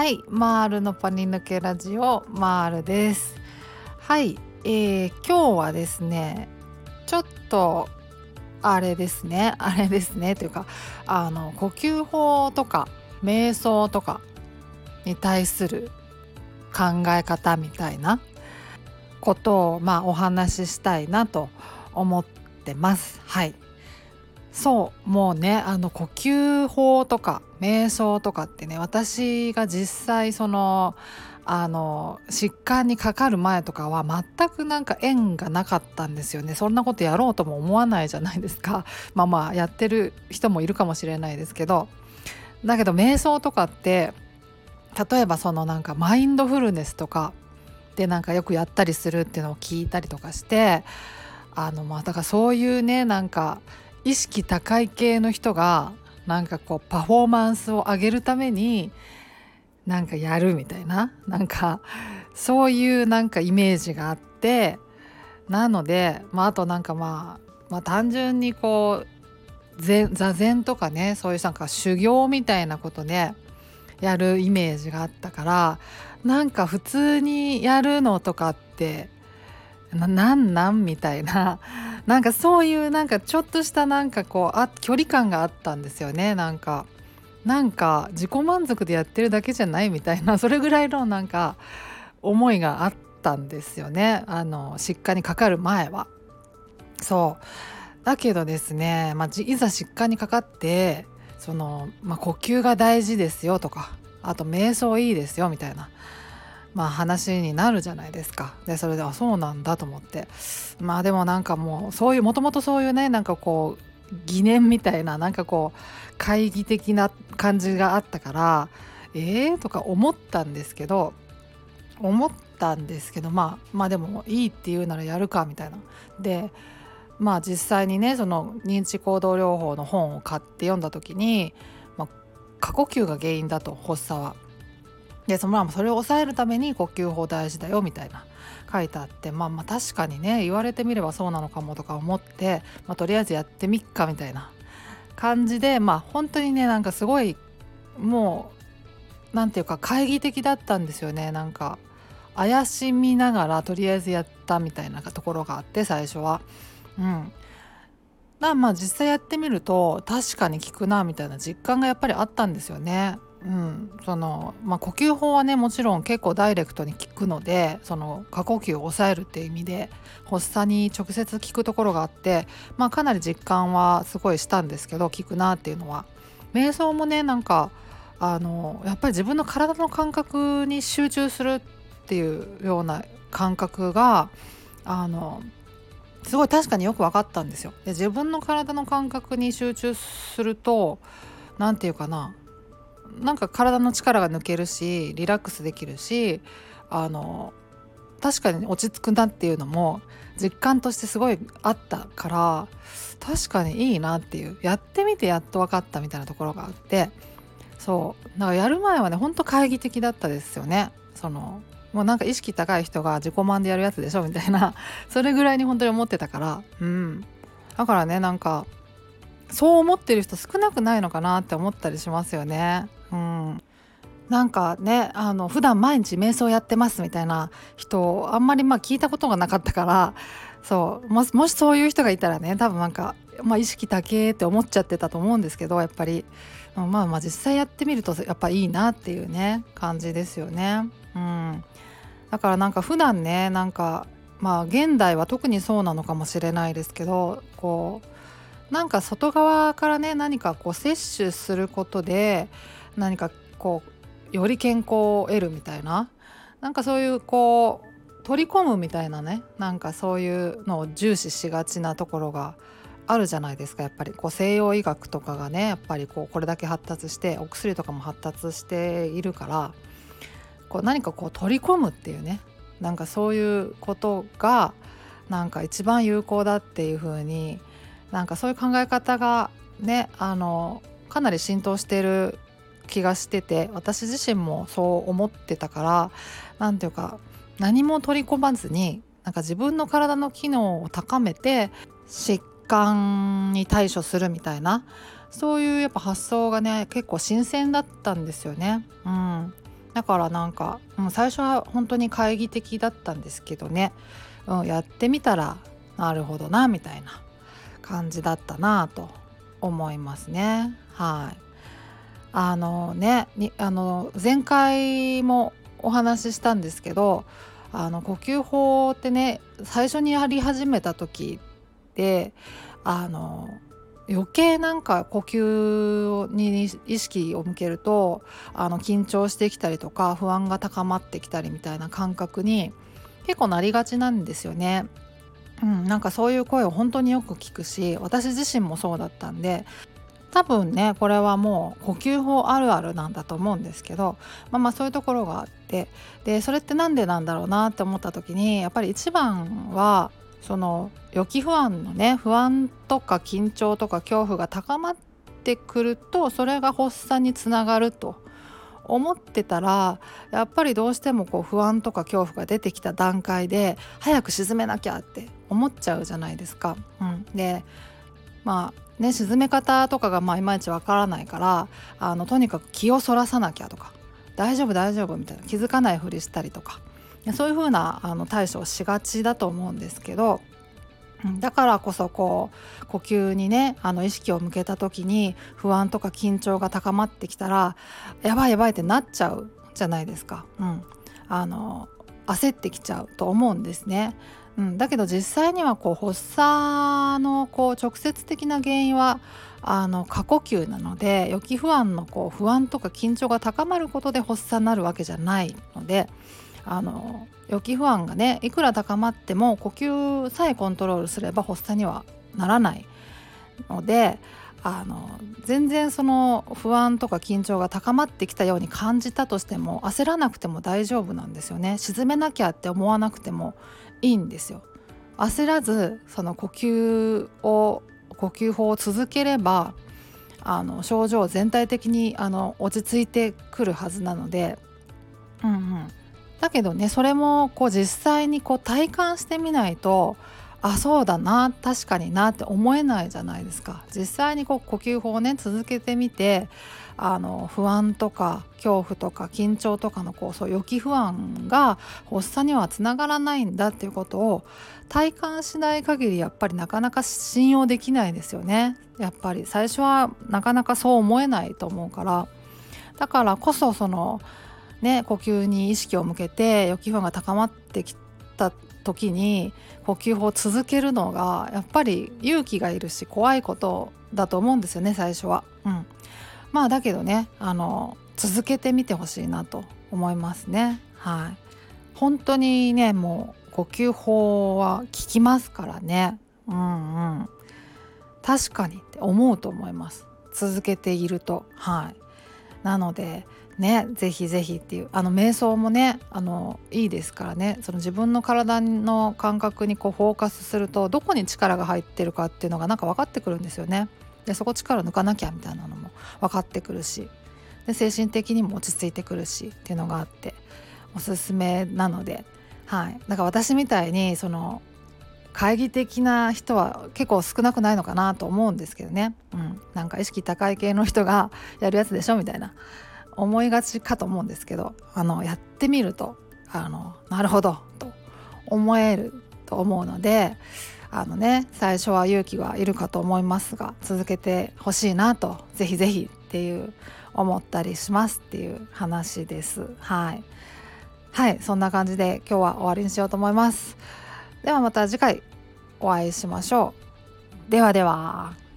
はいマールのパニ抜けラジオマールです。はいえー、今日はですねちょっとあれですねあれですねというかあの呼吸法とか瞑想とかに対する考え方みたいなことをまあお話ししたいなと思ってます。はい。そうもうねあの呼吸法とか瞑想とかってね私が実際そのあの疾患にかかる前とかは全くなんか縁がなかったんですよね。そんなことやろうとも思わないじゃないですか。まあまあやってる人もいるかもしれないですけど。だけど瞑想とかって例えばそのなんかマインドフルネスとかでなんかよくやったりするっていうのを聞いたりとかしてあのまあだからそういうねなんか意識高い系の人がなんかこうパフォーマンスを上げるためになんかやるみたいな。なんかそういうなんかイメージがあって。なので、まあ、あとなんかまあ、まあ、単純にこう座禅とかねそういうなんか修行みたいなことでやるイメージがあったからなんか普通にやるのとかってなんなんみたいな。なんかそういうなんかちょっとしたなんかこうあ距離感があったんですよね。なんかなんか自己満足でやってるだけじゃないみたいな。それぐらいのなんか思いがあったんですよね。あの疾患にかかる前は。そう。だけどですね、まあ、いざ疾患にかかってその、まあ、呼吸が大事ですよとかあと瞑想いいですよみたいな。まあ話になるじゃないですか。でそれであそうなんだと思って。まあでもなんかもうそういうもともとそういうねなんかこう疑念みたいななんかこう懐疑的な感じがあったからえーとか思ったんですけど思ったんですけどまあまあでもいいって言うならやるかみたいな。でまあ実際にねその認知行動療法の本を買って読んだ時に、まあ、過呼吸が原因だと発作は。でそのそれを抑えるために呼吸法大事だよみたいな書いてあってまあまあ確かにね言われてみればそうなのかもとか思って、まあ、とりあえずやってみっかみたいな感じでまあ本当にねなんかすごいもう何て言うか懐疑的だったんですよねなんか怪しみながらとりあえずやったみたいなところがあって最初は。うん、だまあ実際やってみると確かに効くなみたいな実感がやっぱりあったんですよね。うんそのまあ、呼吸法はねもちろん結構ダイレクトに効くのでその過呼吸を抑えるっていう意味で発作に直接効くところがあって、まあ、かなり実感はすごいしたんですけど効くなっていうのは瞑想もねなんかあのやっぱり自分の体の感覚に集中するっていうような感覚があのすごい確かによく分かったんですよ。で自分の体の感覚に集中すると何て言うかななんか体の力が抜けるしリラックスできるしあの確かに落ち着くなっていうのも実感としてすごいあったから確かにいいなっていう。やってみてやっと分かったみたいなところがあってそう。だかやる前はねほんと懐疑的だったですよね。そのもうなんか意識高い人が自己満でやるやつでしょみたいな。それぐらいに本当に思ってたから。うん。だからねなんかそう思ってる人少なくないのかなって思ったりしますよね。うん。なんかねあの普段毎日瞑想やってますみたいな人あんまりまあ聞いたことがなかったからそう。もしそういう人がいたらね多分なんか、まあ、意識高えって思っちゃってたと思うんですけどやっぱり。まあまあ実際やってみるとやっぱいいなっていうね感じですよね。うん、だからなんか普段ねなんかまあ現代は特にそうなのかもしれないですけどこうなんか外側からね何かこう摂取することで何かこうより健康を得るみたいななんかそういうこう取り込むみたいなねなんかそういうのを重視しがちなところがあるじゃないですか。やっぱりこう西洋医学とかがねやっぱりこうこれだけ発達してお薬とかも発達しているからこう何かこう取り込むっていうねなんかそういうことがなんか一番有効だっていう風になんかそういう考え方がねあのかなり浸透してる気がしてて私自身もそう思ってたから何ていうか何も取り込まずになんか自分の体の機能を高めて疾患に対処するみたいなそういうやっぱ発想がね結構新鮮だったんですよね。うん、だからなんか、うん、最初は本当に懐疑的だったんですけどね、うん、やってみたらなるほどなみたいな。感じだったなと思いますねはいあのねあの前回もお話ししたんですけどあの呼吸法ってね最初にやり始めた時ってあの余計なんか呼吸に意識を向けるとあの緊張してきたりとか不安が高まってきたりみたいな感覚に結構なりがちなんですよね。うん、なんかそういう声を本当によく聞くし私自身もそうだったんで多分ねこれはもう呼吸法あるあるなんだと思うんですけどまあまあそういうところがあってでそれって何でなんだろうなって思った時にやっぱり一番はその予期不安のね不安とか緊張とか恐怖が高まってくるとそれが発作につながると。思ってたらやっぱりどうしてもこう不安とか恐怖が出てきた段階で早く沈めなきゃって思っちゃうじゃないですか。うん、でまあね沈め方とかがまあいまいちわからないからあのとにかく気をそらさなきゃとか大丈夫大丈夫みたいな気づかないふりしたりとかそういうふうなあの対処をしがちだと思うんですけどだからこそこう呼吸にねあの意識を向けた時に不安とか緊張が高まってきたらやばいやばいってなっちゃうじゃないですか。うん、あの焦ってきちゃうと思うんですね。うん、だけど実際にはこう発作のこう直接的な原因はあの過呼吸なので予期不安のこう不安とか緊張が高まることで発作になるわけじゃないのであの予期不安がねいくら高まっても呼吸さえコントロールすれば発作にはならないのであの全然その不安とか緊張が高まってきたように感じたとしても焦らなくても大丈夫なんですよね。沈めなきゃって思わなくてもいいんですよ。焦らずその呼吸を呼吸法を続ければあの症状全体的にあの落ち着いてくるはずなので、うんうん、だけどねそれもこう実際にこう体感してみないとあそうだな確かになって思えないじゃないですか。実際にこう呼吸法をね続けてみてあの不安とか恐怖とか緊張とかのこうそう予期不安が発作にはつながらないんだっていうことを体感しない限りやっぱりなかなか信用できないですよね。やっぱり最初はなかなかそう思えないと思うから。だからこそそのね、呼吸に意識を向けて予期不安が高まってきた時に呼吸法を続けるのがやっぱり勇気がいるし怖いことだと思うんですよね最初は。うん、まあだけどねあの続けてみてほしいなと思いますね。はい、本当にねもう呼吸法は効きますからね。うんうん、確かにって思うと思います続けているとはいなのでねぜひぜひっていうあの瞑想もねあのいいですからねその自分の体の感覚にこうフォーカスするとどこに力が入ってるかっていうのがなんか分かってくるんですよね。でそこ力抜かなきゃみたいな分かってくるし。で精神的にも落ち着いてくるしっていうのがあっておすすめなのではい。だか私みたいにその懐疑的な人は結構少なくないのかなと思うんですけどね、うん、なんか意識高い系の人が やるやつでしょみたいな。思いがちかと思うんですけどあのやってみるとあのなるほどと思えると思うのであのね最初は勇気はいるかと思いますが続けてほしいなとぜひぜひっていう思ったりしますっていう話です。はい。はいそんな感じで今日は終わりにしようと思います。ではまた次回お会いしましょう。ではでは。